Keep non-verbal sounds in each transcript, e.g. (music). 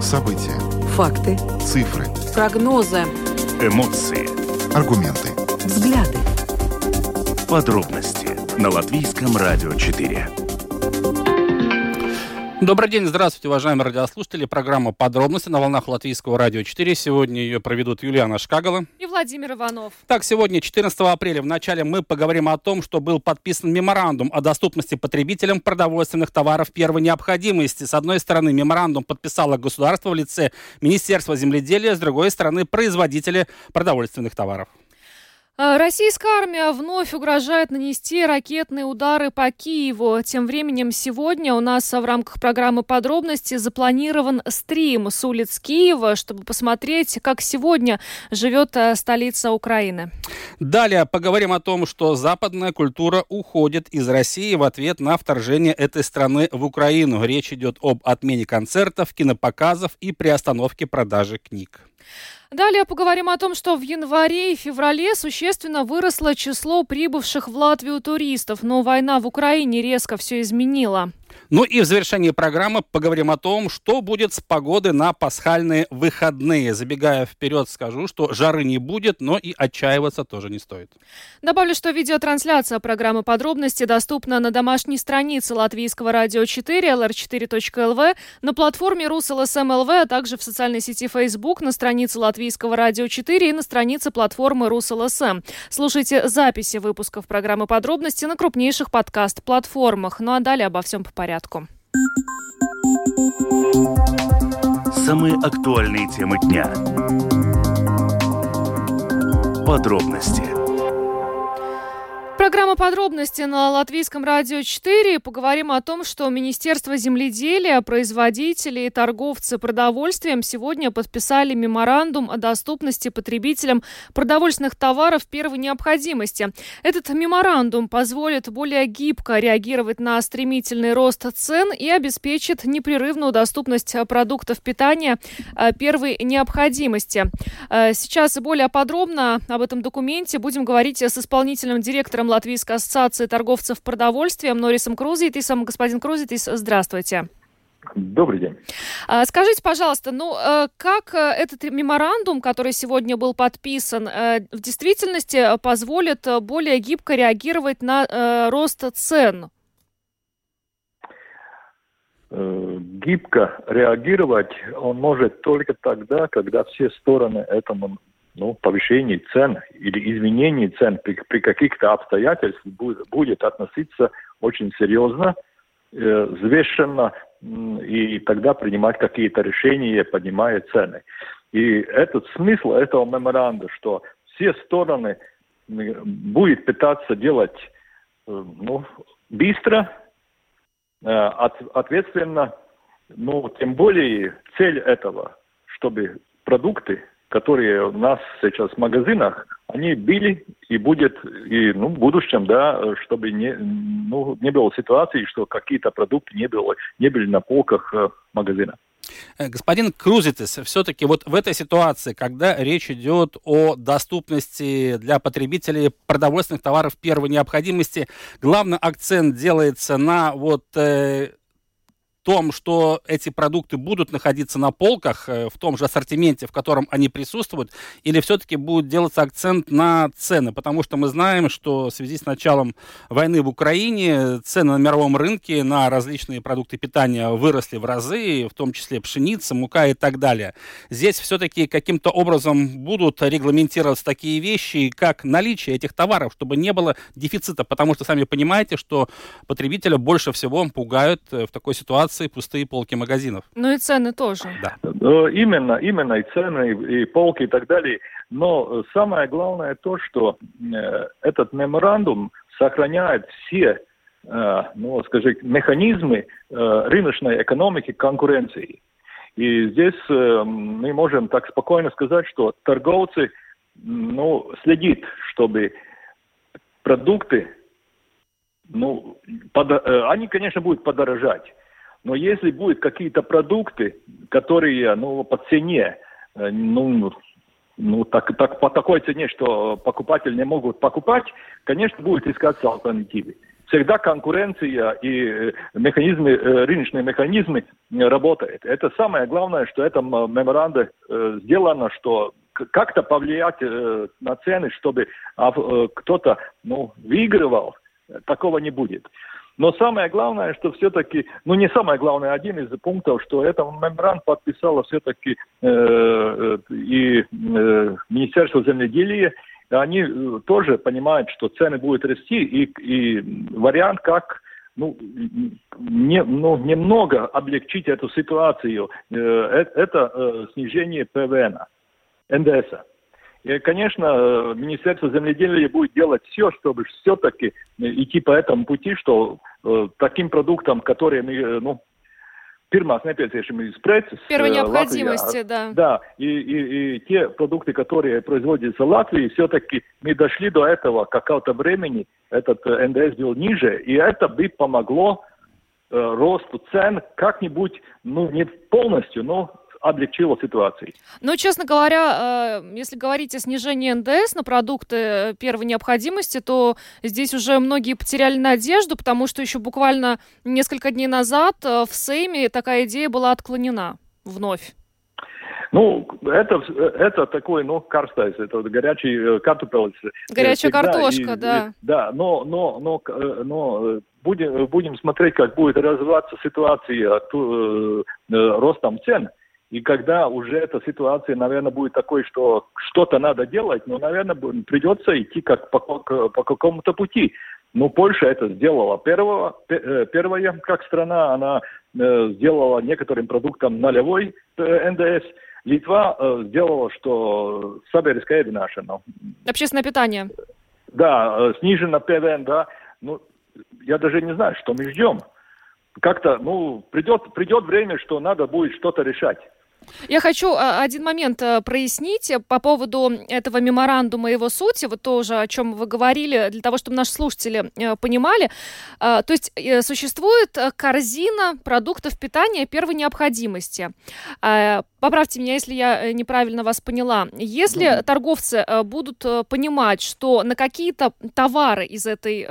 События. Факты. Цифры. Прогнозы. Эмоции. Аргументы. Взгляды. Подробности на Латвийском радио 4. Добрый день, здравствуйте, уважаемые радиослушатели. Программа «Подробности» на волнах Латвийского радио 4. Сегодня ее проведут Юлиана Шкагала. Владимир Иванов. Так, сегодня, 14 апреля, в начале мы поговорим о том, что был подписан меморандум о доступности потребителям продовольственных товаров первой необходимости. С одной стороны, меморандум подписало государство в лице Министерства земледелия, с другой стороны, производители продовольственных товаров. А, Российская армия вновь угрожает нанести ракетные удары по Киеву. Тем временем сегодня у нас в рамках программы подробности запланирован стрим с улиц Киева, чтобы посмотреть, как сегодня живет э, столица Украины. Далее поговорим о том, что западная культура уходит из России в ответ на вторжение этой страны в Украину. Речь идет об отмене концертов, кинопоказов и приостановке продажи книг. Далее поговорим о том, что в январе и феврале существенно выросло число прибывших в Латвию туристов, но война в Украине резко все изменила. Ну и в завершении программы поговорим о том, что будет с погодой на пасхальные выходные. Забегая вперед, скажу, что жары не будет, но и отчаиваться тоже не стоит. Добавлю, что видеотрансляция программы подробности доступна на домашней странице Латвийского радио 4, lr4.lv, на платформе РусЛСМ.ЛВ, а также в социальной сети Facebook, на странице Латвийского радио 4 и на странице платформы РусЛСМ. Слушайте записи выпусков программы подробности на крупнейших подкаст-платформах. Ну а далее обо всем по порядку. Самые актуальные темы дня. Подробности. Программа подробности на Латвийском радио 4. Поговорим о том, что Министерство земледелия, производители и торговцы продовольствием сегодня подписали меморандум о доступности потребителям продовольственных товаров первой необходимости. Этот меморандум позволит более гибко реагировать на стремительный рост цен и обеспечит непрерывную доступность продуктов питания э, первой необходимости. Э, сейчас более подробно об этом документе будем говорить с исполнительным директором Латвийской ассоциации торговцев продовольствием Норисом Крузитисом. Господин Крузитис, здравствуйте. Добрый день. А, скажите, пожалуйста, ну э, как э, этот меморандум, который сегодня был подписан, э, в действительности позволит более гибко реагировать на рост цен? Гибко реагировать он может только тогда, когда все стороны этому ну, повышение цен или изменение цен при, при каких-то обстоятельствах будет, будет относиться очень серьезно, э, взвешенно, и тогда принимать какие-то решения, поднимая цены. И этот смысл этого меморанда, что все стороны будет пытаться делать э, ну, быстро, э, от, ответственно, но тем более цель этого, чтобы продукты которые у нас сейчас в магазинах, они были и будет и ну, в будущем, да, чтобы не, ну, не было ситуации, что какие-то продукты не, было, не были на полках э, магазина. Э, господин Крузитес, все-таки вот в этой ситуации, когда речь идет о доступности для потребителей продовольственных товаров первой необходимости, главный акцент делается на вот э, том, что эти продукты будут находиться на полках э, в том же ассортименте, в котором они присутствуют, или все-таки будет делаться акцент на цены? Потому что мы знаем, что в связи с началом войны в Украине цены на мировом рынке на различные продукты питания выросли в разы, в том числе пшеница, мука и так далее. Здесь все-таки каким-то образом будут регламентироваться такие вещи, как наличие этих товаров, чтобы не было дефицита, потому что сами понимаете, что потребителя больше всего пугают э, в такой ситуации инфляции пустые полки магазинов. Ну и цены тоже. Да. Именно, именно и цены, и, полки и так далее. Но самое главное то, что э, этот меморандум сохраняет все, э, ну, скажем, механизмы э, рыночной экономики конкуренции. И здесь э, мы можем так спокойно сказать, что торговцы ну, следят, чтобы продукты, ну, под, э, они, конечно, будут подорожать. Но если будут какие-то продукты, которые ну, по цене, э, ну, ну так, так, по такой цене, что покупатели не могут покупать, конечно, будет искаться альтернативы. всегда конкуренция и механизмы, рыночные механизмы работают. Это самое главное, что это меморанда сделано, что как-то повлиять на цены, чтобы кто-то ну, выигрывал, такого не будет. Но самое главное, что все-таки, ну не самое главное, один из пунктов, что это мембран подписала все-таки э, и э, Министерство земледелия, они э, тоже понимают, что цены будут расти, и, и вариант, как ну, не, ну, немного облегчить эту ситуацию, э, э это э, снижение ПВН, НДС. -а. И, конечно, э, Министерство земледелия будет делать все, чтобы все-таки э, идти по этому пути, что э, таким продуктам, которые мы, э, ну, pirmās nepieciešamības preces. Первой необходимости, Латвия, да. Да, и, и, и те продукты, которые производятся в Латвии, все-таки мы дошли до этого какого-то времени, этот НДС был ниже, и это бы помогло э, росту цен как-нибудь, ну, не полностью, но облегчило ситуацию. Ну, честно говоря, э, если говорить о снижении НДС на продукты э, первой необходимости, то здесь уже многие потеряли надежду, потому что еще буквально несколько дней назад э, в Сейме такая идея была отклонена вновь. Ну, это, это такой, ну, карстайс, это горячий картофель. Горячая картошка, и, да. И, да, но, но, но, но будем, будем смотреть, как будет развиваться ситуация ту, ростом цен. И когда уже эта ситуация, наверное, будет такой, что что-то надо делать, ну, наверное, придется идти как по, по какому-то пути. Ну, Польша это сделала первого, э, первая, как страна, она э, сделала некоторым продуктам нулевой э, НДС. Литва э, сделала, что саберская винашина. Общественное питание. Да, снижено ПВН, да. Ну, я даже не знаю, что мы ждем. Как-то, ну, придет, придет время, что надо будет что-то решать. Я хочу а, один момент э, прояснить по поводу этого меморандума и его сути, вот тоже, о чем вы говорили, для того, чтобы наши слушатели э, понимали. А, то есть э, существует корзина продуктов питания первой необходимости. А, поправьте меня, если я неправильно вас поняла. Если mm-hmm. торговцы будут понимать, что на какие-то товары из этой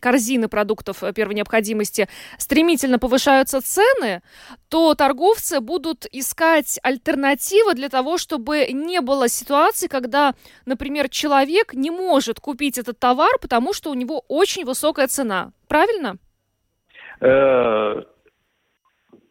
корзины продуктов первой необходимости стремительно повышаются цены, то торговцы будут искать искать альтернативы для того, чтобы не было ситуации, когда, например, человек не может купить этот товар, потому что у него очень высокая цена. Правильно? Э,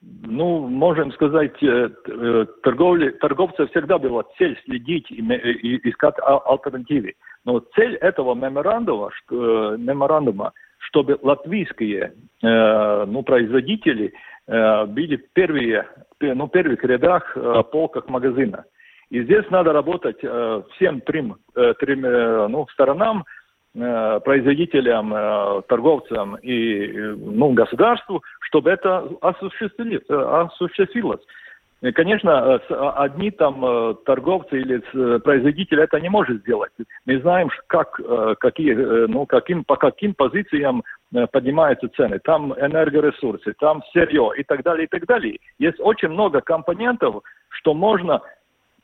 ну, можем сказать, э, э, торговли, торговцев всегда была цель следить и, и искать альтернативы. Но цель этого меморандума, что, меморандума чтобы латвийские ну, производители были первые ну, первых рядах э, полках магазина. И здесь надо работать э, всем трем, э, трем э, ну, сторонам, э, производителям, э, торговцам и э, ну, государству, чтобы это осуществилось. Осуществилось. И, конечно, одни там торговцы или производители это не может сделать. Мы знаем, как, какие, ну, каким, по каким позициям Э, поднимаются цены, там энергоресурсы, там сырье и так далее, и так далее. Есть очень много компонентов, что можно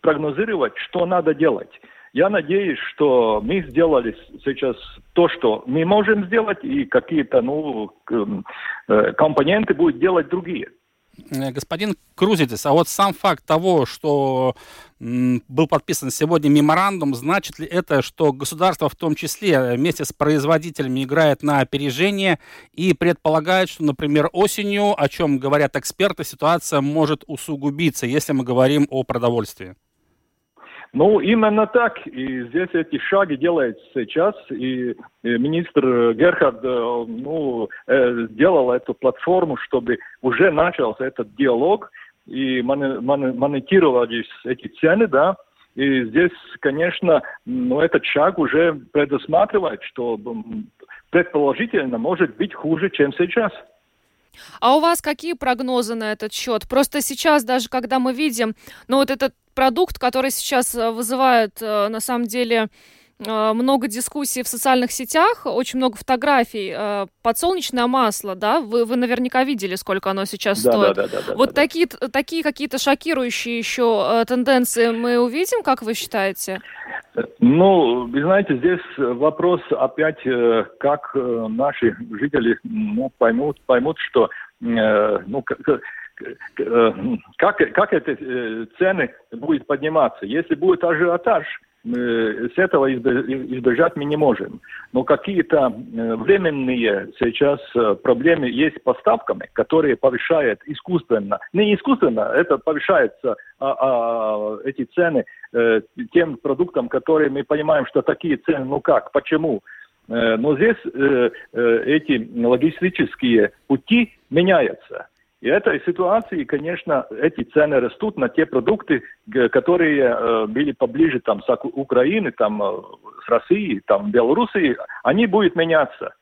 прогнозировать, что надо делать. Я надеюсь, что мы сделали сейчас то, что мы можем сделать, и какие-то ну, э, компоненты будут делать другие. Э, господин Крузитис, а вот сам факт того, что был подписан сегодня меморандум, значит ли это, что государство в том числе вместе с производителями играет на опережение и предполагает, что, например, осенью, о чем говорят эксперты, ситуация может усугубиться, если мы говорим о продовольствии? Ну, именно так. И здесь эти шаги делаются сейчас. И, и министр Герхард э, ну, э, сделал эту платформу, чтобы уже начался этот диалог и монетировались эти цены, да. И здесь, конечно, ну, этот шаг уже предусматривает, что предположительно может быть хуже, чем сейчас. А у вас какие прогнозы на этот счет? Просто сейчас, даже когда мы видим, ну вот этот продукт, который сейчас э, вызывает, э, на самом деле, много дискуссий в социальных сетях, очень много фотографий. Э, подсолнечное масло, да, вы, вы наверняка видели, сколько оно сейчас Да, стоит. да, да, да, вот да, да. такие, такие какие-то шокирующие еще э, тенденции мы увидим, как вы считаете? Ну, вы знаете, здесь вопрос опять, э, как э, наши жители ну, поймут, поймут, что э, ну, э, как, как эти э, цены будут подниматься. Если будет ажиотаж, э, с этого избе- избежать мы не можем. Но какие-то э, временные сейчас э, проблемы есть с поставками, которые повышают искусственно. Не искусственно, это повышается а, а, эти цены э, тем продуктам, которые мы понимаем, что такие цены, ну как, почему? Э, но здесь э, э, эти логистические пути меняются. И этой ситуации, конечно, эти цены растут на те продукты, которые э, были поближе там, с Украины, там, э, с Россией, там, Белоруссией, они будут меняться.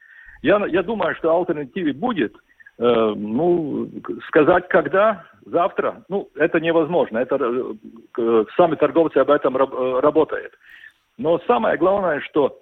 Я, я думаю, что альтернативы будет. Э, ну, сказать когда, завтра, ну, это невозможно. Это э, сами торговцы об этом раб- э, работают. Но самое главное, что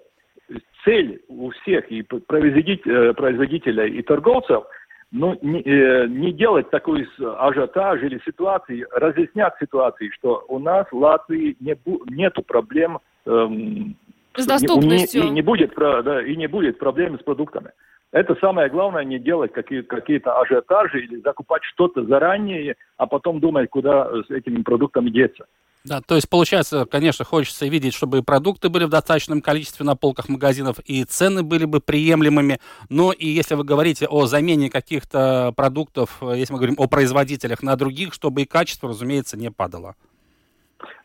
цель у всех и э, производителей и торговцев ну, не, э, не делать такой ажиотаж или ситуации, разъяснять ситуации, что у нас в Латвии не бу- нету проблем эм, С не- доступностью. И не будет, да, и не будет проблем с продуктами. Это самое главное, не делать какие- какие-то ажиотажи или закупать что-то заранее, а потом думать, куда с этими продуктами деться. Да, то есть, получается, конечно, хочется видеть, чтобы и продукты были в достаточном количестве на полках магазинов, и цены были бы приемлемыми. Но и если вы говорите о замене каких-то продуктов, э, если мы говорим о производителях на других, чтобы и качество, разумеется, не падало.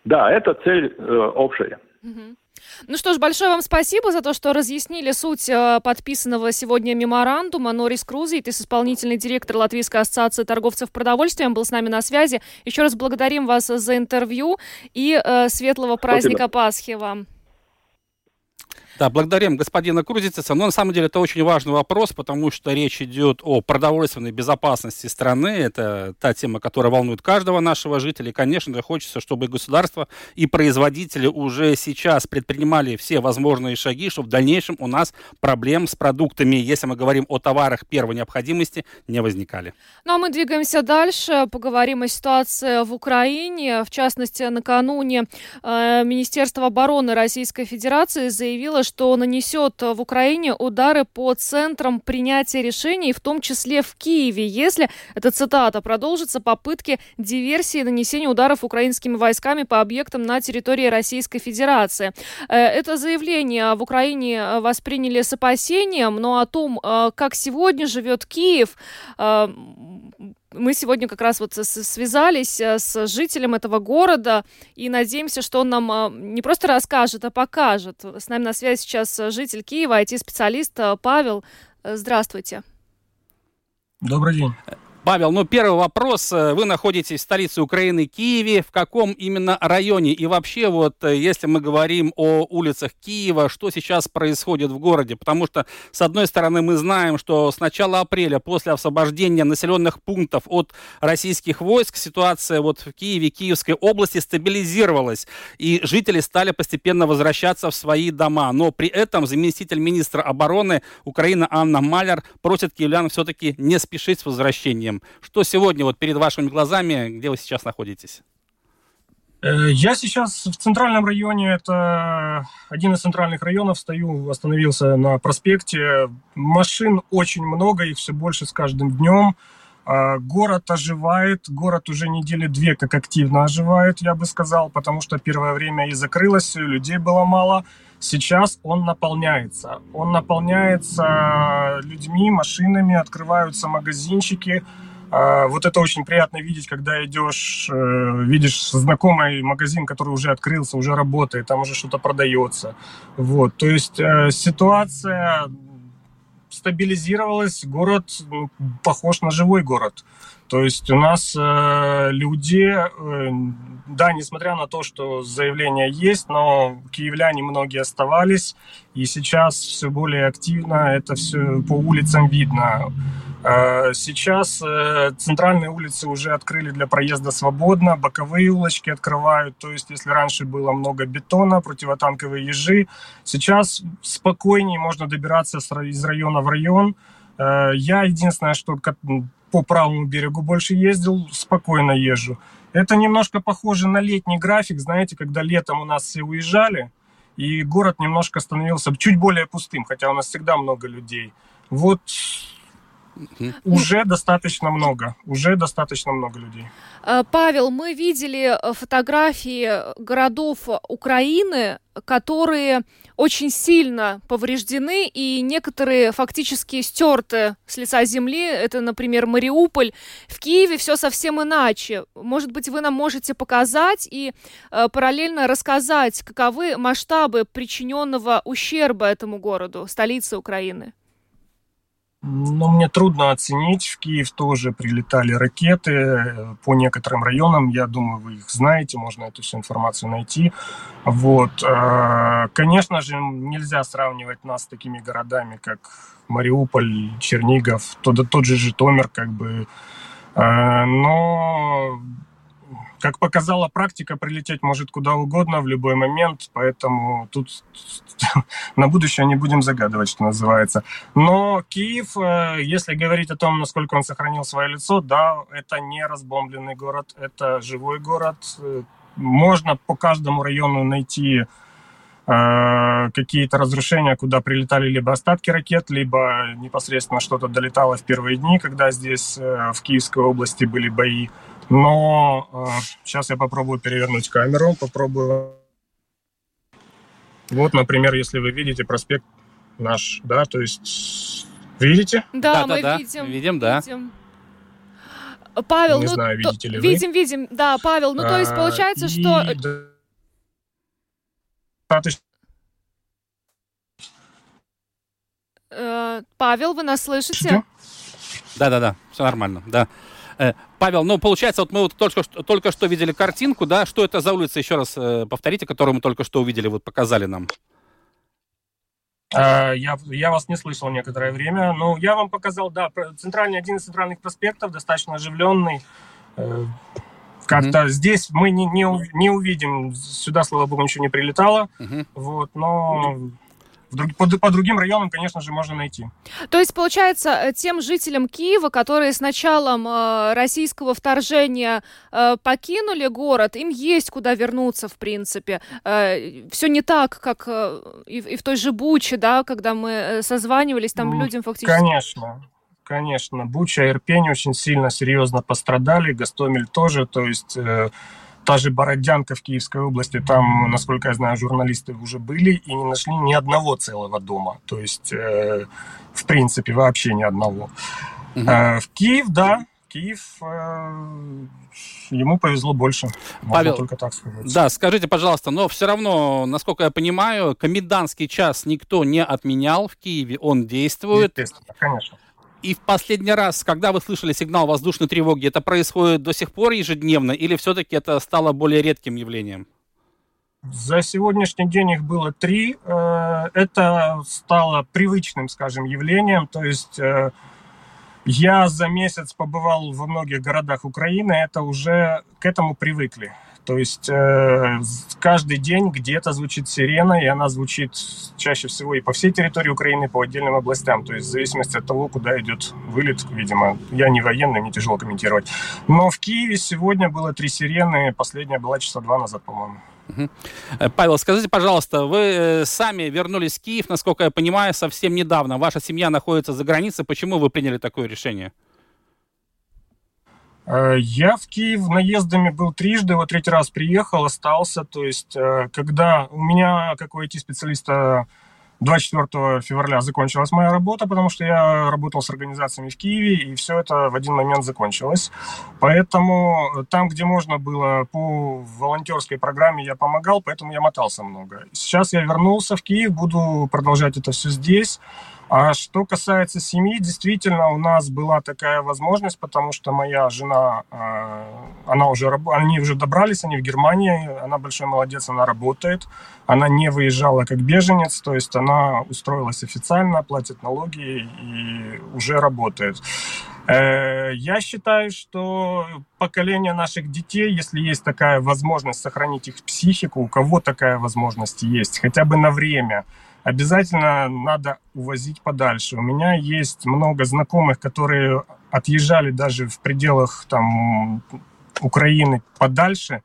Да, это цель э, общая. Мгм. Ну что ж, большое вам спасибо за то, что разъяснили суть э, подписанного сегодня меморандума. Норис Крузит, исполнительный директор Латвийской ассоциации торговцев продовольствием, был с нами на связи. Еще раз благодарим вас за интервью и э, светлого праздника Пасхи вам. Да, благодарим господина Крузица. Но на самом деле это очень важный вопрос, потому что речь идет о продовольственной безопасности страны. Это та тема, которая волнует каждого нашего жителя. И, конечно же, хочется, чтобы государство, и производители уже сейчас предпринимали все возможные шаги, чтобы в дальнейшем у нас проблем с продуктами, если мы говорим о товарах первой необходимости, не возникали. Ну а мы двигаемся дальше, поговорим о ситуации в Украине. В частности, накануне э, Министерство обороны Российской Федерации заявило, что нанесет в Украине удары по центрам принятия решений, в том числе в Киеве, если, это цитата, продолжатся попытки диверсии и нанесения ударов украинскими войсками по объектам на территории Российской Федерации. Э, Это заявление в Украине э, восприняли с опасением, но о том, э, как сегодня живет Киев, э, мы сегодня как раз вот связались э, с жителем этого города и надеемся, что он нам э, не просто расскажет, а покажет. С нами на связи сейчас э, житель Киева, IT-специалист Павел. Здравствуйте. Добрый день. Павел, ну первый вопрос. Э, Вы находитесь в столице Украины, Киеве. В каком именно районе? И вообще, вот, э, если мы говорим о улицах Киева, что сейчас происходит в городе? Потому что, с одной стороны, мы знаем, что с начала апреля, после освобождения населенных пунктов от российских войск, ситуация вот в Киеве, Киевской области стабилизировалась. И жители стали постепенно возвращаться в свои дома. Но при этом заместитель министра обороны Украины Анна Маляр просит киевлян все-таки не спешить с возвращением. Что сегодня вот перед вашими глазами, где вы сейчас находитесь? Э, Я сейчас в центральном районе, это один из центральных районов, стою, остановился на проспекте. Машин очень много, их все больше с каждым днем. А, Город оживает, город уже недели две как активно оживает, я бы сказал, потому что первое время и закрылось, людей было мало. Сейчас он наполняется. Он наполняется людьми, машинами, открываются магазинчики. А, Вот это очень приятно видеть, когда идешь, э, видишь знакомый магазин, который уже открылся, уже работает, там уже что-то продается. Вот, то есть э, ситуация стабилизировалась, город ну, похож на живой город. То есть у нас э, люди, э, да, несмотря на то, что заявления есть, но киевляне многие оставались, и сейчас все более активно это все по улицам видно. Э, сейчас э, центральные улицы уже открыли для проезда свободно, боковые улочки открывают. То есть, если раньше было много бетона, противотанковые ежи, сейчас спокойнее можно добираться из района в район. Э, я единственное, что по правому берегу больше ездил, спокойно езжу. Это немножко похоже на летний график, знаете, когда летом у нас все уезжали, и город немножко становился чуть более пустым, хотя у нас всегда много людей. Вот уже достаточно много, уже достаточно много людей. Э, Павел, мы видели э, фотографии городов Украины, которые очень сильно повреждены, и некоторые фактически стерты с лица земли. Это, например, Мариуполь. В Киеве все совсем иначе. Может быть, вы нам можете показать и э, параллельно рассказать, каковы масштабы причиненного ущерба этому городу, столице Украины? Ну, мне трудно оценить. В Киев тоже прилетали ракеты э, по некоторым районам. Я думаю, вы их знаете, можно эту всю информацию найти. Вот. Э, конечно же, нельзя сравнивать нас с такими городами, как Мариуполь, Чернигов, тот, тот же Житомир, как бы. Э, но как показала практика, прилететь может куда угодно в любой момент, поэтому тут (laughs) на будущее не будем загадывать, что называется. Но Киев, э, если говорить о том, насколько он сохранил свое лицо, да, это не разбомбленный город, это живой город. Можно по каждому району найти э, какие-то разрушения, куда прилетали либо остатки ракет, либо непосредственно что-то долетало в первые дни, когда здесь э, в Киевской области были бои. Но э, сейчас я попробую перевернуть камеру, попробую. Вот, например, если вы видите проспект наш, да, то есть видите? Да, да мы да, видим. Видим, да. Видим. Павел, не ну, знаю, видите ли видим, вы. видим, да, Павел, ну, то есть а, получается, а, что... И... Э, Павел, вы нас слышите? Да-да-да, все нормально, да. Э, Павел, ну, получается, вот мы вот только что, только что видели картинку, да? Что это за улица, еще раз э, повторите, которую мы только что увидели, вот показали нам. А, я, я вас не слышал некоторое время. Ну, я вам показал, да, центральный, один из центральных проспектов, достаточно оживленный. Э, как-то mm-hmm. здесь мы не, не, не увидим, сюда, слава богу, ничего не прилетало. Mm-hmm. Вот, но по, по другим районам, конечно же, можно найти. То есть, получается, э, тем жителям Киева, которые с началом э, российского вторжения э, покинули город, им есть куда вернуться, в принципе. Э, все не так, как э, и, и в той же Буче, да, когда мы э, созванивались, там ну, людям фактически... Конечно. Конечно, Буча Ирпень очень сильно, серьезно пострадали, Гастомель тоже, то есть э, Та же Бородянка в Киевской области, там, насколько я знаю, журналисты уже были и не нашли ни одного целого дома. То есть, э, в принципе, вообще ни одного. Угу. Э, в Киев, да, Киев, э, ему повезло больше. Можно Павел, только так сказать. Да, скажите, пожалуйста, но все равно, насколько я понимаю, комендантский час никто не отменял в Киеве, он действует. Естественно, конечно. И в последний раз, когда вы слышали сигнал воздушной тревоги, это происходит до сих пор ежедневно или все-таки это стало более редким явлением? За сегодняшний день их было три. Э, это стало привычным, скажем, явлением. То есть э, я за месяц побывал во многих городах Украины, это уже к этому привыкли. То есть э, каждый день где-то звучит сирена, и она звучит чаще всего и по всей территории Украины, и по отдельным областям. То есть в зависимости от того, куда идет вылет, видимо. Я не военный, мне тяжело комментировать. Но в Киеве сегодня было три сирены, последняя была часа два назад, по-моему. Э, Павел, скажите, пожалуйста, вы э, сами вернулись в Киев, насколько я понимаю, совсем недавно. Ваша семья находится за границей. Почему вы приняли такое решение? Э, я в Киев наездами был трижды, вот третий раз приехал, остался. То есть, э, когда у меня, как у IT-специалиста, 24 февраля закончилась моя работа, потому что я работал с организациями в Киеве, и все это в один момент закончилось. Поэтому там, где можно было по волонтерской программе, я помогал, поэтому я мотался много. Сейчас я вернулся в Киев, буду продолжать это все здесь. А что касается семьи, действительно, у нас была такая возможность, потому что моя жена, а, она уже, они уже добрались, они в Германии, она большой молодец, она работает, она не выезжала как беженец, то есть она устроилась официально, платит налоги и уже работает. Э, я считаю, что поколение наших детей, если есть такая возможность сохранить их психику, у кого такая возможность есть, хотя бы на время, обязательно надо увозить подальше. У меня есть много знакомых, которые отъезжали даже в пределах там, Украины подальше,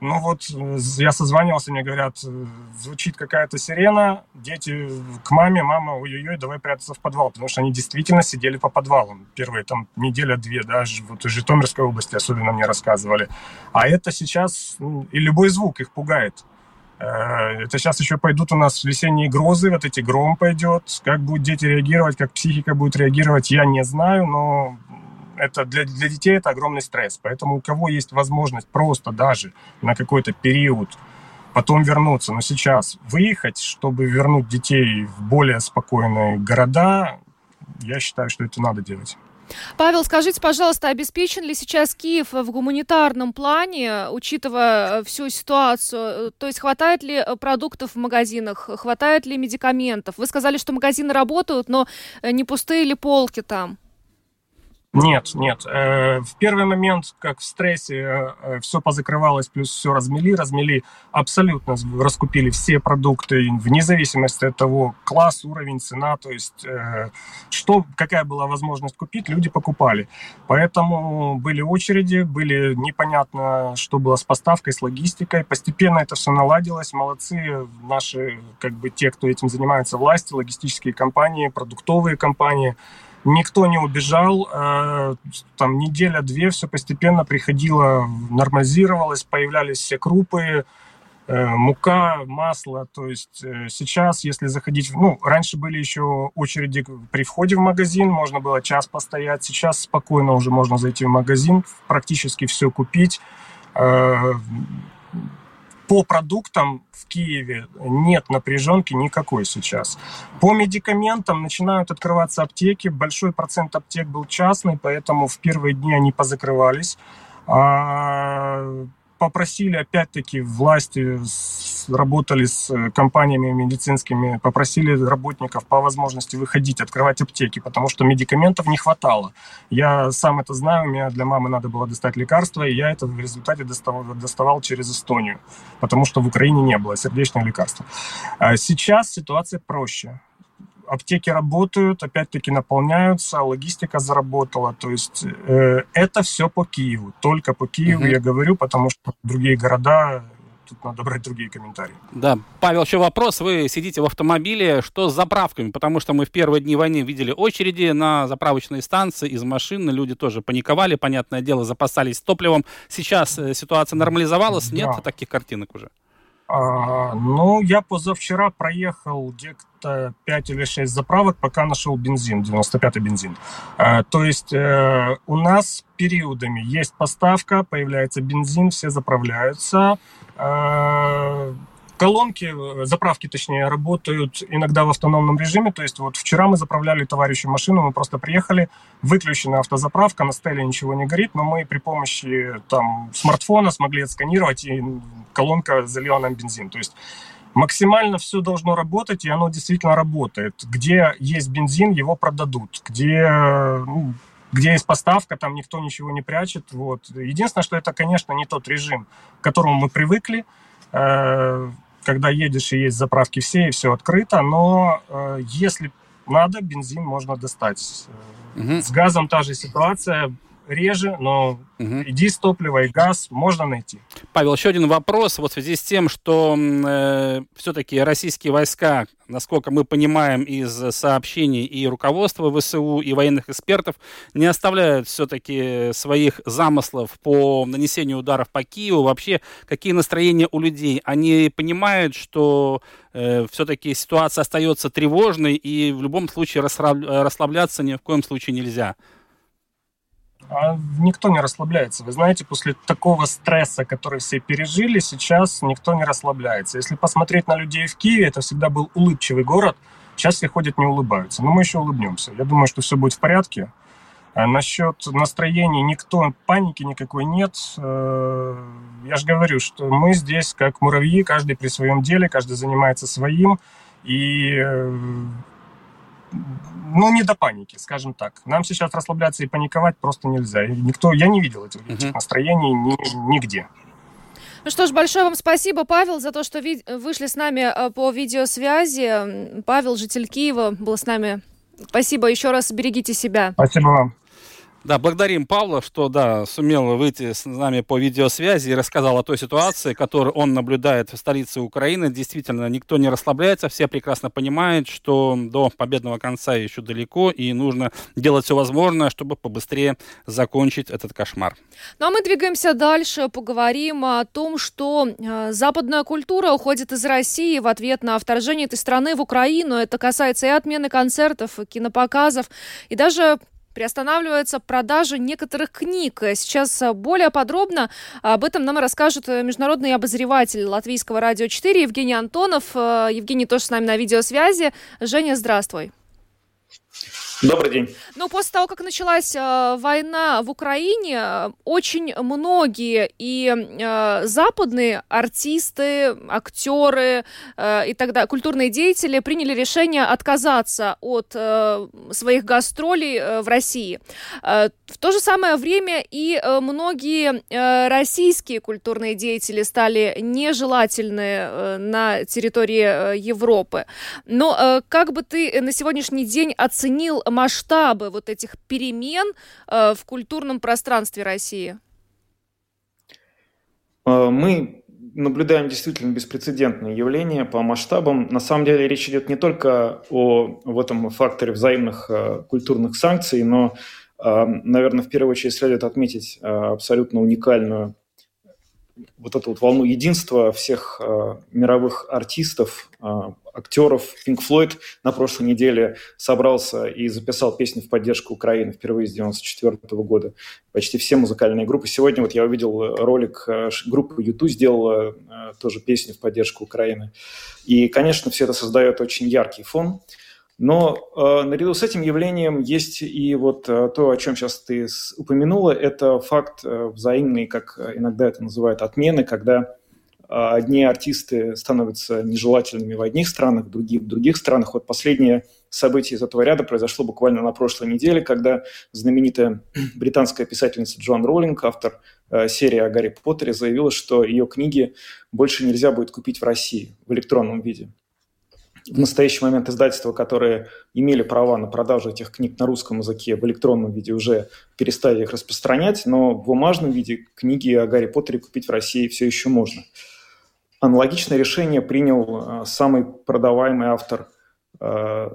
ну вот э, я созванивался, мне говорят, э, звучит какая-то сирена, дети к маме, мама, ой-ой-ой, давай прятаться в подвал, потому что они действительно сидели по подвалам. Первые там неделя-две, даже вот в Житомирской области особенно мне рассказывали. А это сейчас, ну, и любой звук их пугает. Э, это сейчас еще пойдут у нас весенние грозы, вот эти гром пойдет. Как будут дети реагировать, как психика будет реагировать, я не знаю, но это для, для детей это огромный стресс. Поэтому у кого есть возможность просто даже на какой-то период потом вернуться, но сейчас выехать, чтобы вернуть детей в более спокойные города, я считаю, что это надо делать. Павел, скажите, пожалуйста, обеспечен ли сейчас Киев в гуманитарном плане, учитывая всю ситуацию? То есть хватает ли продуктов в магазинах, хватает ли медикаментов? Вы сказали, что магазины работают, но не пустые ли полки там? Нет, нет. Э, в первый момент, как в стрессе, э, э, все позакрывалось, плюс все размели, размели, абсолютно раскупили все продукты, вне зависимости от того, класс, уровень, цена, то есть что, какая была возможность купить, люди покупали. Поэтому были очереди, были непонятно, что было с поставкой, с логистикой. Постепенно это все наладилось. Молодцы наши, как бы те, кто этим занимается, власти, логистические компании, продуктовые компании – никто не убежал, э, там неделя-две все постепенно приходило, нормализировалось, появлялись все крупы, э, мука, масло, то есть э, сейчас, если заходить, ну, раньше были еще очереди при входе в магазин, можно было час постоять, сейчас спокойно уже можно зайти в магазин, практически все купить, по продуктам в Киеве нет напряженки никакой сейчас. По медикаментам начинают открываться аптеки. Большой процент аптек был частный, поэтому в первые дни они позакрывались. Попросили, опять-таки, власти работали с э, компаниями медицинскими, попросили работников по возможности выходить, открывать аптеки, потому что медикаментов не хватало. Я сам это знаю, мне для мамы надо было достать лекарства, и я это в результате доставал, доставал через Эстонию, потому что в Украине не было сердечного лекарства. А сейчас ситуация проще аптеки работают, опять-таки наполняются, логистика заработала. То есть э, это все по Киеву, только по Киеву угу. я говорю, потому что другие города тут надо брать другие комментарии. Да, Павел, еще вопрос. Вы сидите в автомобиле, что с заправками? Потому что мы в первые дни войны видели очереди на заправочные станции из машин, люди тоже паниковали, понятное дело, запасались топливом. Сейчас э, ситуация нормализовалась, да. нет таких картинок уже? А, ну, я позавчера проехал где-то 5 или 6 заправок, пока нашел бензин, 95-й бензин. А, то есть э, у нас периодами есть поставка, появляется бензин, все заправляются. А, Колонки, э, заправки точнее, работают иногда в автономном режиме. То есть вот вчера мы заправляли товарищу машину, мы просто приехали, выключена автозаправка, на стеле ничего не горит, но мы при помощи там смартфона смогли отсканировать, и колонка залила нам бензин. То есть максимально все должно работать, и оно действительно работает. Где есть бензин, его продадут. Где, ну, где есть поставка, там никто ничего не прячет. Вот. Единственное, что это, конечно, не тот режим, к которому мы привыкли. Когда едешь и есть заправки все, и все открыто, но э, если надо, бензин можно достать. Угу. С газом та же ситуация, реже, но угу. и дистопливо, и газ можно найти. Павел, еще один вопрос. Вот в связи с тем, что э, все-таки российские войска, насколько мы понимаем из сообщений и руководства ВСУ, и военных экспертов, не оставляют все-таки своих замыслов по нанесению ударов по Киеву. Вообще, какие настроения у людей? Они понимают, что э, все-таки ситуация остается тревожной, и в любом случае расслабляться ни в коем случае нельзя. А никто не расслабляется. Вы знаете, после такого стресса, который все пережили, сейчас никто не расслабляется. Если посмотреть на людей в Киеве, это всегда был улыбчивый город. Сейчас все ходят, не улыбаются. Но мы еще улыбнемся. Я думаю, что все будет в порядке. А насчет настроений никто, паники никакой нет. Э, я же говорю, что мы здесь как муравьи, каждый при своем деле, каждый занимается своим. И э, ну, не до паники, скажем так. Нам сейчас расслабляться и паниковать просто нельзя. Никто, я не видел этих, этих настроений ни, нигде. Ну что ж, большое вам спасибо, Павел, за то, что ви- вышли с нами э, по видеосвязи. Павел, житель Киева, был с нами. Спасибо еще раз, берегите себя. Спасибо вам. Да, благодарим Павла, что да, сумел выйти с нами по видеосвязи и рассказал о той ситуации, которую он наблюдает в столице Украины. Действительно, никто не расслабляется, все прекрасно понимают, что до победного конца еще далеко, и нужно делать все возможное, чтобы побыстрее закончить этот кошмар. Ну а мы двигаемся дальше, поговорим о том, что э, западная культура уходит из России в ответ на вторжение этой страны в Украину. Это касается и отмены концертов, и кинопоказов, и даже приостанавливается продажа некоторых книг. Сейчас более подробно об этом нам расскажет международный обозреватель Латвийского радио 4 Евгений Антонов. Евгений тоже с нами на видеосвязи. Женя, здравствуй. Добрый день. Ну, после того, как началась э, война в Украине, очень многие и э, западные артисты, актеры э, и тогда культурные деятели приняли решение отказаться от э, своих гастролей э, в России. Э, в то же самое время и э, многие э, российские культурные деятели стали нежелательны э, на территории э, Европы. Но э, как бы ты на сегодняшний день оценил масштабы вот этих перемен э, в культурном пространстве России? Мы наблюдаем действительно беспрецедентное явление по масштабам. На самом деле речь идет не только о в этом факторе взаимных э, культурных санкций, но, э, наверное, в первую очередь следует отметить э, абсолютно уникальную вот эту вот волну единства всех э, мировых артистов, э, актеров. Pink Floyd на прошлой неделе собрался и записал песню в поддержку Украины впервые с 1994 года. Почти все музыкальные группы. Сегодня вот я увидел ролик, э, группы YouTube сделала э, тоже песню в поддержку Украины. И, конечно, все это создает очень яркий фон. Но э, наряду с этим явлением есть и вот э, то, о чем сейчас ты упомянула, это факт э, взаимный, как иногда это называют, отмены, когда э, одни артисты становятся нежелательными в одних странах, другие в других странах. Вот последнее событие из этого ряда произошло буквально на прошлой неделе, когда знаменитая (clears throat) британская писательница Джоан Роллинг, автор э, серии о Гарри Поттере, заявила, что ее книги больше нельзя будет купить в России в электронном виде в настоящий момент издательства, которые имели права на продажу этих книг на русском языке в электронном виде, уже перестали их распространять, но в бумажном виде книги о Гарри Поттере купить в России все еще можно. Аналогичное решение принял э, самый продаваемый автор э,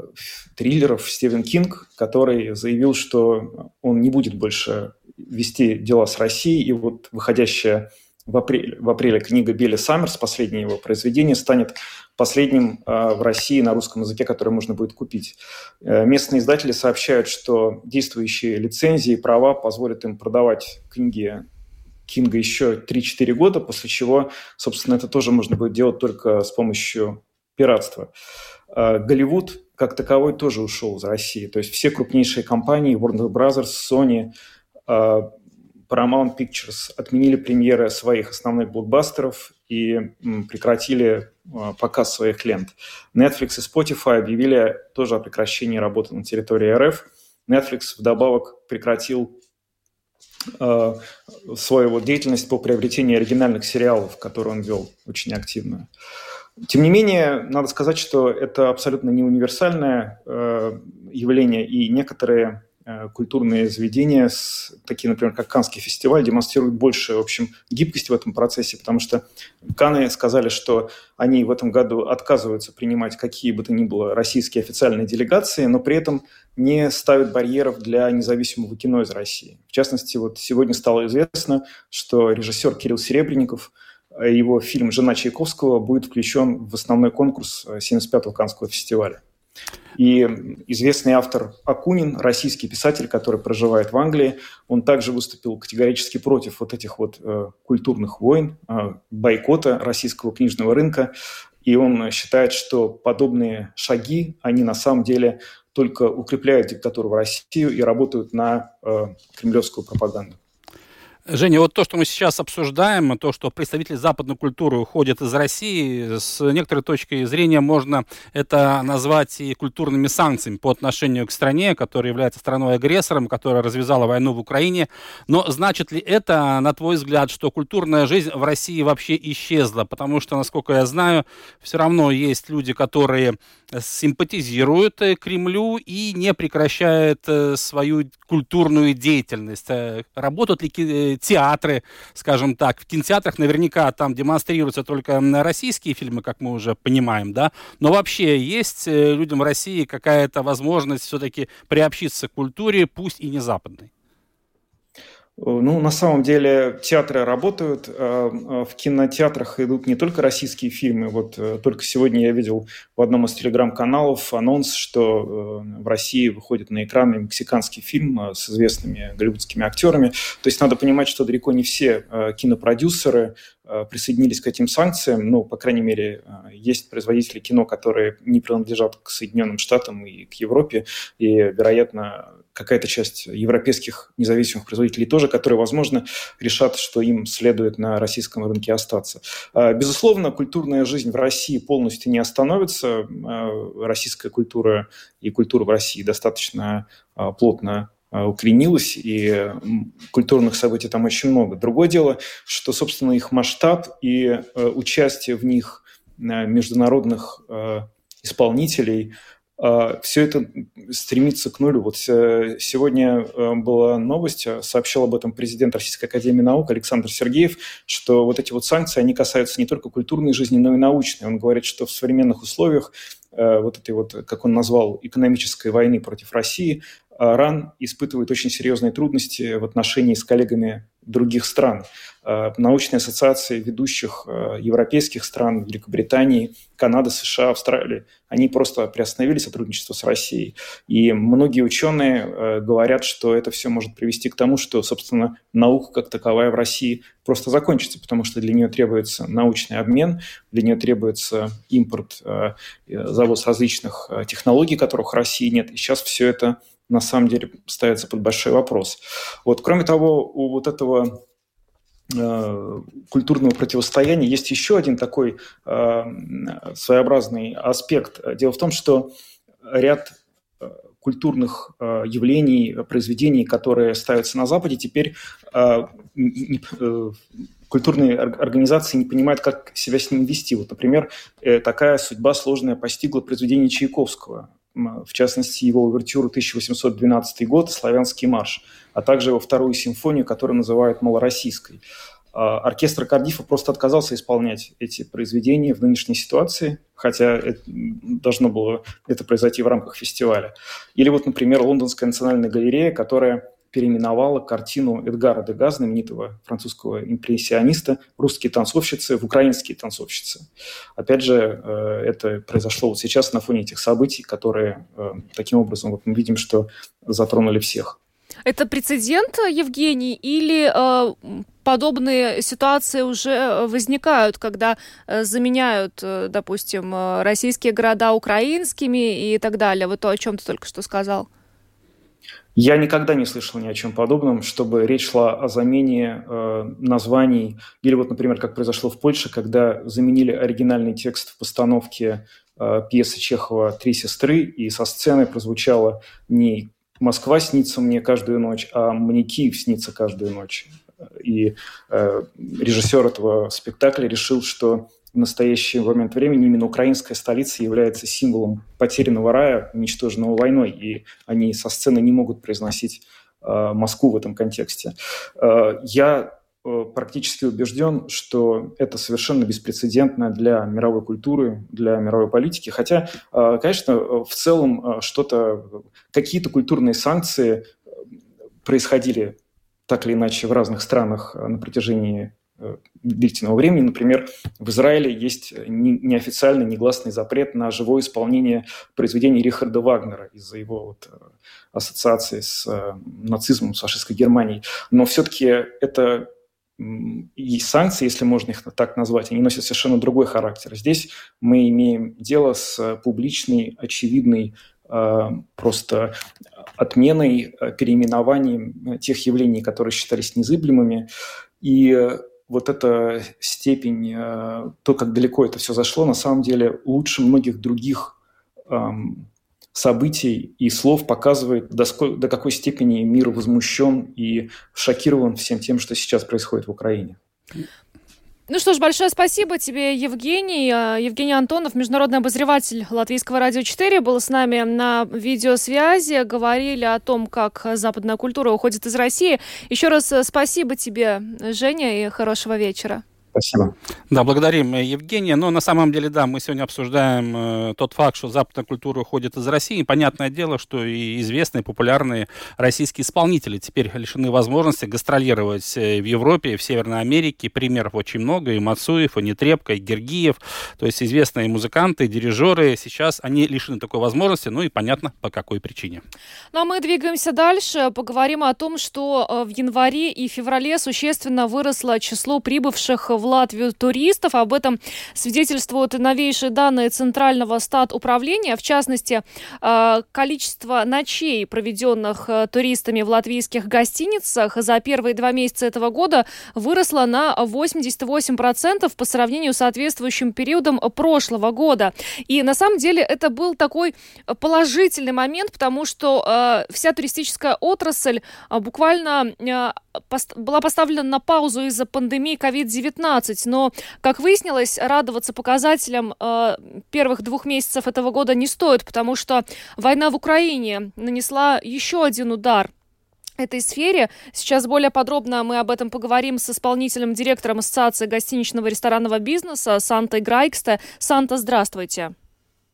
триллеров Стивен Кинг, который заявил, что он не будет больше вести дела с Россией, и вот выходящая в апреле, в апреле книга Билли Саммерс, последнее его произведение, станет последним э, в России на русском языке, который можно будет купить. Э, местные издатели сообщают, что действующие лицензии и права позволят им продавать книги Кинга еще 3-4 года, после чего, собственно, это тоже можно будет делать только с помощью пиратства. Э, Голливуд как таковой тоже ушел из России. То есть все крупнейшие компании, Warner Bros., Sony, Paramount Pictures отменили премьеры своих основных блокбастеров и прекратили а, показ своих лент. Netflix и Spotify объявили тоже о прекращении работы на территории РФ. Netflix вдобавок прекратил э, свою деятельность по приобретению оригинальных сериалов, которые он вел очень активно. Тем не менее, надо сказать, что это абсолютно не универсальное э, явление, и некоторые культурные заведения, с, такие, например, как Канский фестиваль, демонстрируют больше, в общем, гибкости в этом процессе, потому что Каны сказали, что они в этом году отказываются принимать какие бы то ни было российские официальные делегации, но при этом не ставят барьеров для независимого кино из России. В частности, вот сегодня стало известно, что режиссер Кирилл Серебренников э, его фильм «Жена Чайковского» будет включен в основной конкурс 75-го Канского фестиваля. И известный автор Акунин, российский писатель, который проживает в Англии, он также выступил категорически против вот этих вот э, культурных войн, э, бойкота российского книжного рынка. И он считает, что подобные шаги, они на самом деле только укрепляют диктатуру в России и работают на э, кремлевскую пропаганду. Женя, вот то, что мы сейчас обсуждаем, то, что представители западной культуры уходят из России, с некоторой точки зрения можно это назвать и культурными санкциями по отношению к стране, которая является страной-агрессором, которая развязала войну в Украине. Но значит ли это, на твой взгляд, что культурная жизнь в России вообще исчезла? Потому что, насколько я знаю, все равно есть люди, которые симпатизируют Кремлю и не прекращают э, свою культурную деятельность. Э, работают ли театры, скажем так. В кинотеатрах наверняка там демонстрируются только российские фильмы, как мы уже понимаем, да. Но вообще есть э, людям в России какая-то возможность все-таки приобщиться к культуре, пусть и не западной? Ну, на самом деле театры работают, э, э, в кинотеатрах идут не только российские фильмы. Вот э, только сегодня я видел в одном из телеграм-каналов анонс, что в России выходит на экраны мексиканский фильм с известными голливудскими актерами. То есть надо понимать, что далеко не все кинопродюсеры присоединились к этим санкциям. Ну, по крайней мере, есть производители кино, которые не принадлежат к Соединенным Штатам и к Европе, и, вероятно, какая-то часть европейских независимых производителей тоже, которые, возможно, решат, что им следует на российском рынке остаться. А, безусловно, культурная жизнь в России полностью не остановится. А, российская культура и культура в России достаточно а, плотно укоренилась, и культурных событий там очень много. Другое дело, что, собственно, их масштаб и участие в них международных исполнителей – все это стремится к нулю. Вот э, сегодня э, была новость, э, сообщил об этом президент Российской Академии Наук Александр Сергеев, что вот эти вот санкции, они касаются не только культурной жизни, но и научной. Он говорит, что в современных условиях вот этой вот, как он назвал, экономической войны против России, РАН испытывает очень серьезные трудности в отношении с коллегами других стран. Э, научные ассоциации ведущих э, европейских стран, Великобритании, Канады, США, Австралии, они просто приостановили сотрудничество с Россией. И многие ученые э, говорят, что это все может привести к тому, что, собственно, наука как таковая в России просто закончится, потому что для нее требуется научный обмен, для нее требуется импорт, завоз различных технологий, которых в России нет. И сейчас все это на самом деле ставится под большой вопрос. Вот, кроме того, у вот этого Э, культурного противостояния есть еще один такой э, своеобразный аспект. Дело в том, что ряд э, культурных явлений, произведений, которые ставятся на Западе, теперь культурные организации не понимают, как себя с ним вести. Вот, например, такая судьба сложная постигла произведение Чайковского в частности, его увертюру 1812 год «Славянский марш», а также его вторую симфонию, которую называют малороссийской. А, оркестр Кардифа просто отказался исполнять эти произведения в нынешней ситуации, хотя это, должно было это произойти в рамках фестиваля. Или вот, например, Лондонская национальная галерея, которая переименовала картину Эдгара Дега, знаменитого французского импрессиониста, «Русские танцовщицы» в «Украинские танцовщицы». Опять же, э, это произошло вот сейчас на фоне этих событий, которые э, таким образом, вот мы видим, что затронули всех. Это прецедент, Евгений, или э, подобные ситуации уже возникают, когда э, заменяют, э, допустим, э, российские города украинскими и так далее? Вот то, о чем ты только что сказал. Я никогда не слышал ни о чем подобном, чтобы речь шла о замене э, названий. Или вот, например, как произошло в Польше, когда заменили оригинальный текст в постановке э, пьесы Чехова «Три сестры», и со сцены прозвучало не «Москва снится мне каждую ночь», а «Мне Киев снится каждую ночь». И э, режиссер этого спектакля решил, что в настоящий момент времени именно украинская столица является символом потерянного рая, уничтоженного войной, и они со сцены не могут произносить э, Москву в этом контексте. Э, я э, практически убежден, что это совершенно беспрецедентно для мировой культуры, для мировой политики. Хотя, э, конечно, в целом э, что-то, какие-то культурные санкции происходили так или иначе в разных странах на протяжении длительного времени. Например, в Израиле есть неофициальный, негласный запрет на живое исполнение произведений Рихарда Вагнера из-за его вот э, ассоциации с э, нацизмом, с фашистской Германией. Но все-таки это и санкции, если можно их так назвать, они носят совершенно другой характер. Здесь мы имеем дело с публичной, очевидной, просто отменой, переименованием тех явлений, которые считались незыблемыми. И вот эта степень, то, как далеко это все зашло, на самом деле лучше многих других событий и слов показывает, до, сколь, до какой степени мир возмущен и шокирован всем тем, что сейчас происходит в Украине. Ну что ж, большое спасибо тебе, Евгений. А, Евгений Антонов, международный обозреватель Латвийского радио 4, был с нами на видеосвязи. Говорили о том, как западная культура уходит из России. Еще раз э, спасибо тебе, Женя, и хорошего вечера. Спасибо. Да, благодарим э, Евгения. Но на самом деле, да, мы сегодня обсуждаем э, тот факт, что западная культура уходит из России. Понятное дело, что и известные, популярные российские исполнители теперь лишены возможности гастролировать э, в Европе, в Северной Америке. Примеров очень много. И Мацуев, и Нетребко, и Гергиев. То есть известные музыканты, дирижеры. Сейчас они лишены такой возможности. Ну и понятно, по какой причине. Ну а мы двигаемся дальше. Поговорим о том, что э, в январе и феврале существенно выросло число прибывших в Латвию туристов. Об этом свидетельствуют новейшие данные Центрального стат управления. В частности, э, количество ночей, проведенных э, туристами в латвийских гостиницах за первые два месяца этого года выросло на 88% по сравнению с соответствующим периодом прошлого года. И на самом деле это был такой положительный момент, потому что э, вся туристическая отрасль буквально была поставлена на паузу из-за пандемии COVID-19, но, как выяснилось, радоваться показателям э, первых двух месяцев этого года не стоит, потому что война в Украине нанесла еще один удар этой сфере. Сейчас более подробно мы об этом поговорим с исполнительным директором Ассоциации гостиничного и ресторанного бизнеса Сантой Грайкста. Санта, здравствуйте.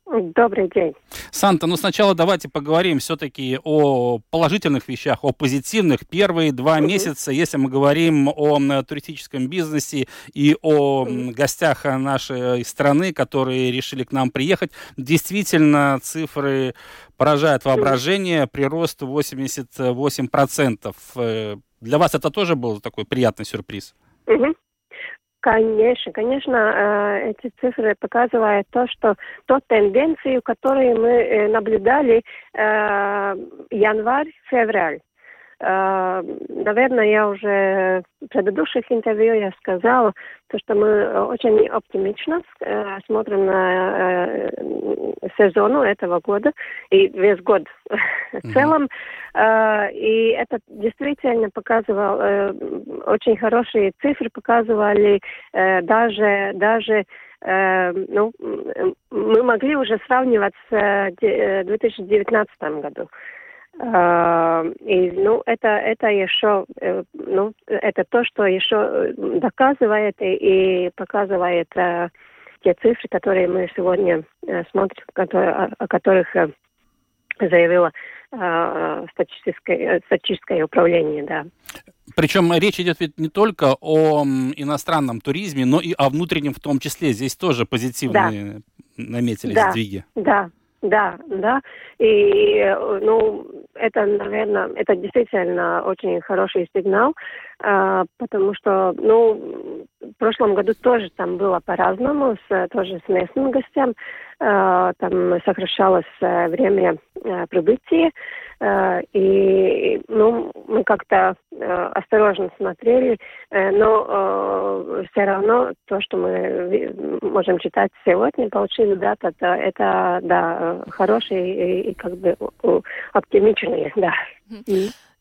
Добрый день. Санта, ну сначала давайте поговорим все-таки о положительных вещах, о позитивных. Первые два угу. месяца, если мы говорим о туристическом бизнесе и о угу. гостях нашей страны, которые решили к нам приехать, действительно цифры поражают воображение, прирост 88%. Э, для вас это тоже был такой приятный сюрприз? Угу. Конечно, конечно, э, эти цифры показывают то, что ту тенденцию, которую мы э, наблюдали э, январь-февраль. Э, наверное, я уже в предыдущих интервью я сказала, то, что мы очень оптимично э, смотрим на э, сезону этого года и весь год в целом. И это действительно показывало, очень хорошие цифры показывали даже, даже ну, мы могли уже сравнивать с 2019 году. И, ну, это, это еще, э, ну, это то, что еще э, доказывает и, и показывает э, те цифры, которые мы сегодня э, смотрим, которые, о, о которых э, заявило э, статистическое, статистическое управление, да. Причем речь идет ведь не только о иностранном туризме, но и о внутреннем в том числе. Здесь тоже позитивные да. наметились да. сдвиги. Да, да, да. И, ну, это, наверное, это действительно очень хороший сигнал, э, потому что, ну, в прошлом году тоже там было по-разному, с, тоже с местным гостям. Э, там сокращалось э, время э, прибытия. Э, и, ну, мы как-то э, осторожно смотрели, э, но э, все равно то, что мы можем читать сегодня, получили дата, это, это да, хороший и, и как бы оптимичный, да.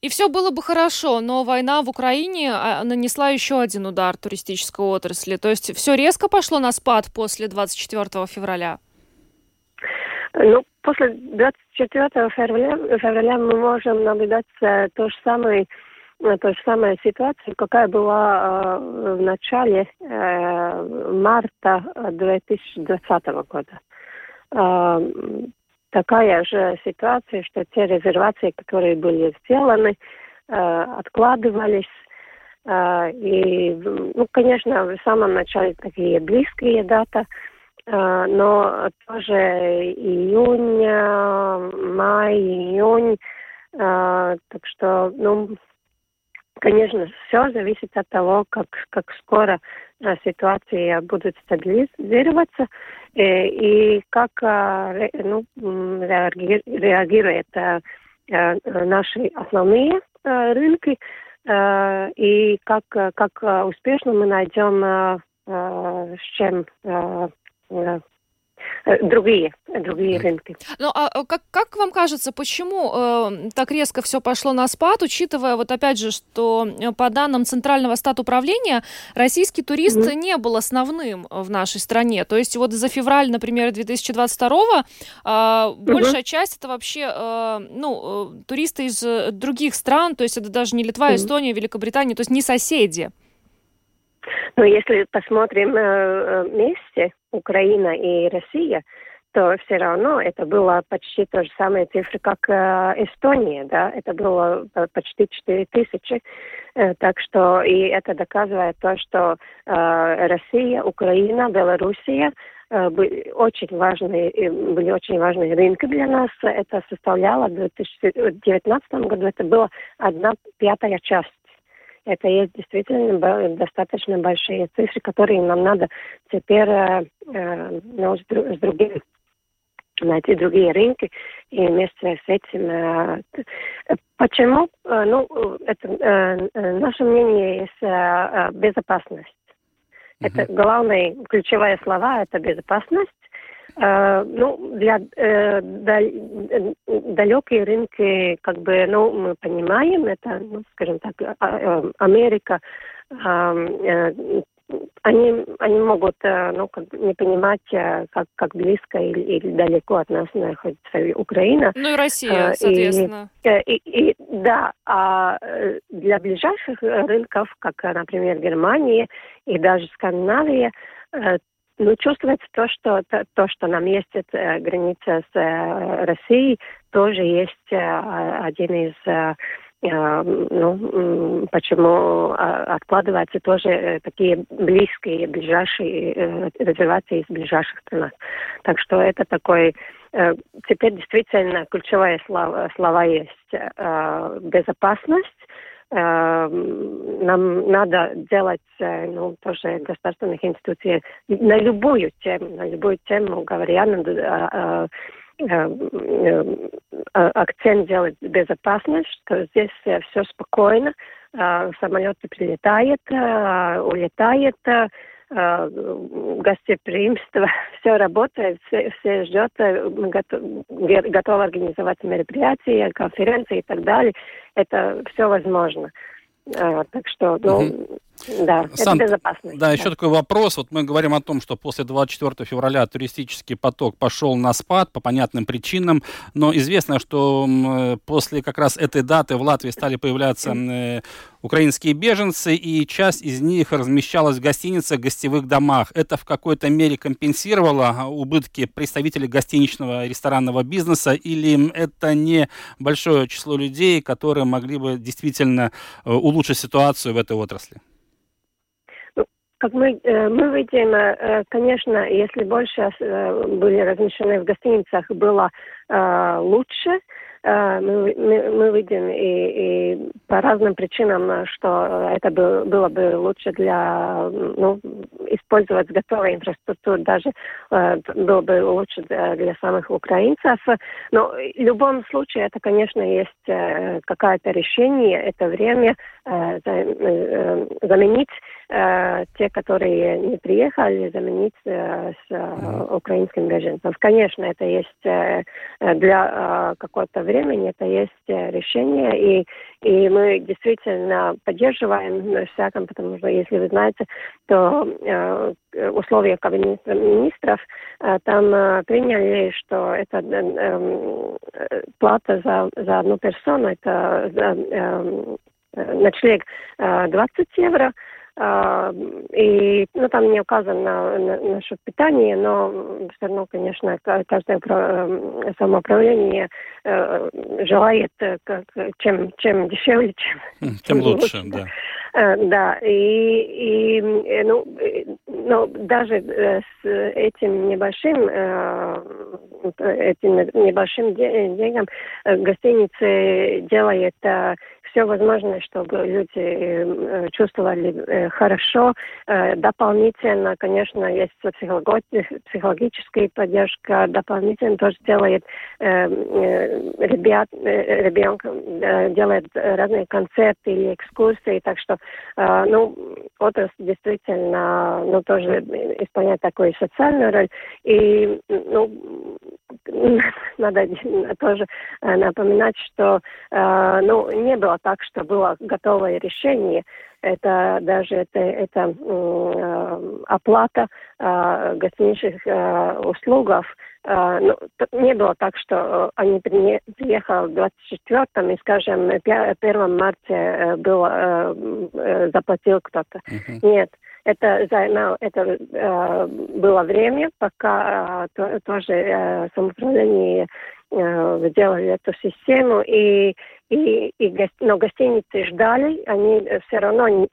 И все было бы хорошо, но война в Украине а, нанесла еще один удар туристической отрасли. То есть все резко пошло на спад после 24 февраля? Ну, после 24 февраля, февраля мы можем наблюдать э, то же самое, э, то же самая ситуация, какая была э, в начале э, марта 2020 года. Э, такая же ситуация, что те резервации, которые были сделаны, э, откладывались. Э, и, ну, конечно, в самом начале такие близкие даты – Э, но тоже июнь, май, июнь. Так что, ну, конечно, все зависит от того, как, как скоро ситуация будет стабилизироваться и как ну, реагирует наши основные рынки и как, как успешно мы найдем с чем Э, другие, другие рынки. Ну, а, а как, как вам кажется, почему э, так резко все пошло на спад, учитывая, вот опять же, что э, по данным Центрального статуправления, российский турист mm-hmm. не был основным в нашей стране. То есть вот за февраль, например, 2022 э, mm-hmm. большая часть это вообще, э, ну, э, туристы из других стран, то есть это даже не Литва, mm-hmm. Эстония, Великобритания, то есть не соседи. Но если посмотрим э, вместе, Украина и Россия, то все равно это было почти то же самое цифры, как э, Эстония, да, это было э, почти 4 тысячи, э, так что и это доказывает то, что э, Россия, Украина, Белоруссия э, были очень важные, были очень важные рынки для нас. Это составляло в 2019 году, это было одна пятая часть это есть действительно достаточно большие цифры, которые нам надо теперь э, э ну, с, другими найти другие рынки и вместе с этим э, почему э, ну это наше мнение есть безопасность mm-hmm. это главное ключевая слова это безопасность ну, для э, далекие рынки, как бы, ну, мы понимаем, это, ну, скажем так, а, э, Америка, э, они, они могут ну, как, не понимать, как, как близко или, или далеко от нас находится Украина. Ну и Россия, соответственно. И, и, и, да, а для ближайших рынков, как, например, Германия и даже Скандинавия, ну, чувствуется то, что то, то что нам есть э, граница с э, Россией, тоже есть э, один из э, э ну, почему а, откладываются тоже э, такие близкие, ближайшие э, резервации из ближайших стран. Так что это такой теперь действительно ключевая слова, слова есть безопасность, нам надо делать э, ну, тоже государственных институций на любую тему, на любую тему, говоря, надо э, э, акцент делать безопасность, что здесь все спокойно, самолеты прилетают, улетают, гостеприимство, (laughs) все работает, все, все ждет, э, готов, готовы организовать мероприятия, конференции и так далее. Это все возможно. А, так что, ну, угу. Да, Сан, это безопасно. Да, да, еще такой вопрос. Вот мы говорим о том, что после 24 февраля туристический поток пошел на спад по понятным причинам, но известно, что э, после как раз этой даты в Латвии стали появляться э, украинские беженцы, и часть из них размещалась в гостиницах, гостевых домах. Это в какой-то мере компенсировало а, убытки представителей гостиничного и ресторанного бизнеса, или это не большое число людей, которые могли бы действительно э, улучшить ситуацию в этой отрасли? Как мы, э, мы видим, э, конечно, если больше были размещены в гостиницах, было лучше, Э, мы, мы, мы видим и, и по разным причинам, что это бы, было бы лучше для ну, использовать готовую инфраструктуру, даже э, было бы лучше для, для самых украинцев. Но в любом случае это, конечно, есть э, какое-то решение, это время э, э, заменить э, те, которые не приехали, заменить э, с э, украинским беженцем. Конечно, это есть э, для э, какого-то времени, это есть э, решение, и, и мы действительно поддерживаем на всяком, потому что, если вы знаете, то э, условия кабинета министров э, там э, приняли, что это э, э, плата за, за одну персону, это за, э, ночлег 20 евро, и ну, там не указано на, на, насчет питания, но все равно, конечно, каждое самоуправление э, желает, как, чем, чем дешевле, чем, хм, тем лучше, да. Э, да, и, и ну, ну, даже с этим небольшим, этим небольшим деньгам гостиницы делает все возможное, чтобы люди чувствовали хорошо. Дополнительно, конечно, есть психологическая поддержка, дополнительно тоже делает ребят, ребенок делает разные концерты или экскурсии, так что, ну, отрасль действительно, ну, тоже исполняет такую социальную роль. И, ну, (laughs) надо тоже напоминать, что э, ну, не было так, что было готовое решение. Это даже это, это э, оплата э, гостиничных э, услугов. Э, ну, не было так, что они при, приехали в 24-м и, скажем, 1 марте э, было, э, э, заплатил кто-то. Uh-huh. Нет это занимало, это э, было время, пока э, то, тоже э, самоуправление э, сделали эту систему, и, и, и гост, но гостиницы ждали, они все равно, они,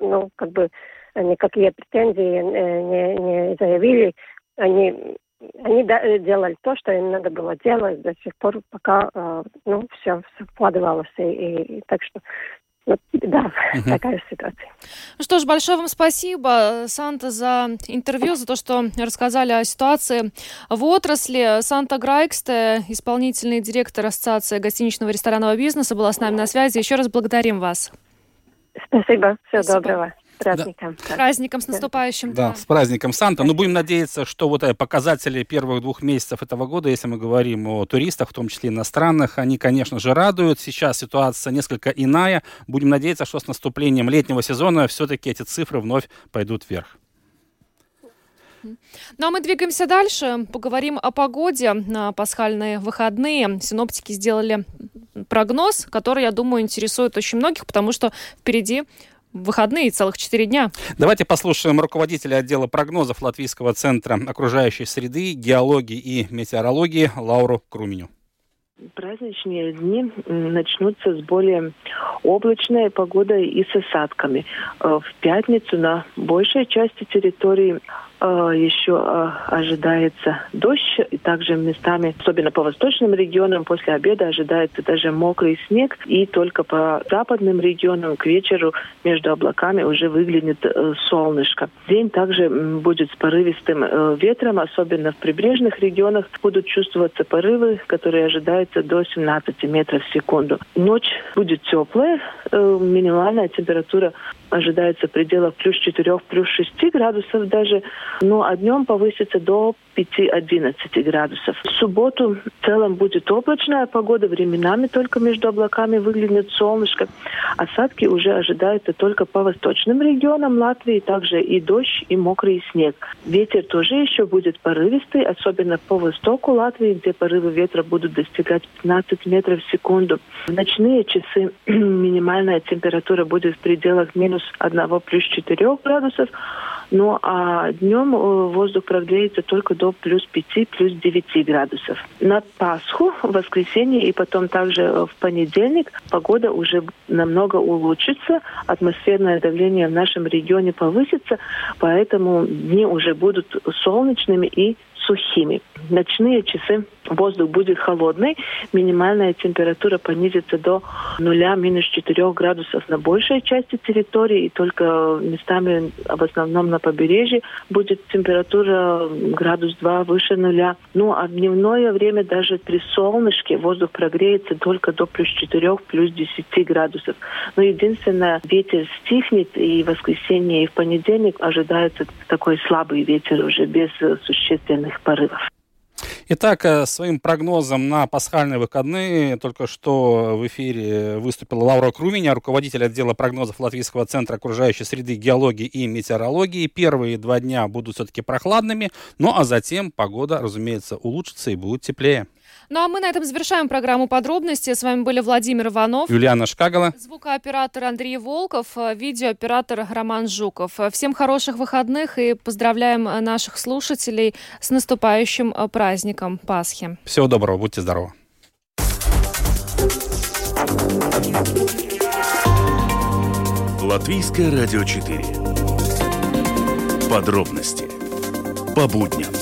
ну, как бы, никакие претензии э, не, не заявили, они они делали то, что им надо было делать до сих пор, пока э, ну, все вкладывалось. И, и, и так что вот, да, угу. такая ситуация. Ну что ж, большое вам спасибо, Санта, за интервью, за то, что рассказали о ситуации в отрасли. Санта Грайксте, исполнительный директор Ассоциации гостиничного и ресторанного бизнеса, была с нами на связи. Еще раз благодарим вас. Спасибо, всего Спасибо. доброго праздником. Да. Праздником, с наступающим. Да, да. с праздником Санта. Ну, будем надеяться, что вот э, показатели первых двух месяцев этого года, если мы говорим о туристах, в том числе иностранных, они, конечно же, радуют. Сейчас ситуация несколько иная. Будем надеяться, что с наступлением летнего сезона все-таки эти цифры вновь пойдут вверх. Ну а мы двигаемся дальше. Поговорим о погоде на пасхальные выходные. Синоптики сделали прогноз, который, я думаю, интересует очень многих, потому что впереди выходные, целых четыре дня. Давайте послушаем руководителя отдела прогнозов Латвийского центра окружающей среды, геологии и метеорологии Лауру Круменю. Праздничные дни начнутся с более облачной погодой и с осадками. Э, в пятницу на большей части территории еще э, ожидается дождь, и также местами, особенно по восточным регионам, после обеда ожидается даже мокрый снег, и только по западным регионам к вечеру между облаками уже выглянет э, солнышко. День также будет с порывистым ветром, особенно в прибрежных регионах будут чувствоваться порывы, которые ожидаются до 17 метров в секунду. Ночь будет теплая, минимальная температура ожидается в пределах плюс 4, плюс 6 градусов даже, ну а днем повысится до 5-11 градусов. В субботу в целом будет облачная погода, временами только между облаками выглянет солнышко. Осадки уже ожидаются только по восточным регионам Латвии, также и дождь, и мокрый снег. Ветер тоже еще будет порывистый, особенно по востоку Латвии, где порывы ветра будут достигать 15 метров в секунду. В ночные часы (clears throat) минимальная температура будет в пределах минус 1 плюс 4 градусов, ну а днем э, воздух прогреется только до плюс 5, плюс 9 градусов. На Пасху, в воскресенье и потом также в понедельник погода уже намного улучшится, атмосферное давление в нашем регионе повысится, поэтому дни уже будут солнечными и сухими. Ночные часы воздух будет холодный, минимальная температура понизится до нуля минус 4 градусов на большей части территории, и только местами, в основном на побережье, будет температура градус 2 выше нуля. Ну а в дневное время даже при солнышке воздух прогреется только до плюс 4, плюс 10 градусов. Но единственное, ветер стихнет, и в воскресенье, и в понедельник ожидается такой слабый ветер уже без существенных порывов. Итак, э, своим прогнозом на пасхальные выходные только что в эфире выступила Лаура Круменя, руководитель отдела прогнозов Латвийского центра окружающей среды геологии и метеорологии. Первые два дня будут все-таки прохладными, ну а затем погода, разумеется, улучшится и будет теплее. Ну а мы на этом завершаем программу подробности. С вами были Владимир Иванов, Юлиана Шкагала, звукооператор Андрей Волков, э, видеооператор Роман Жуков. Всем хороших выходных и поздравляем наших слушателей с наступающим э, праздником Пасхи. Всего доброго, будьте здоровы. Латвийское радио 4. Подробности по будням.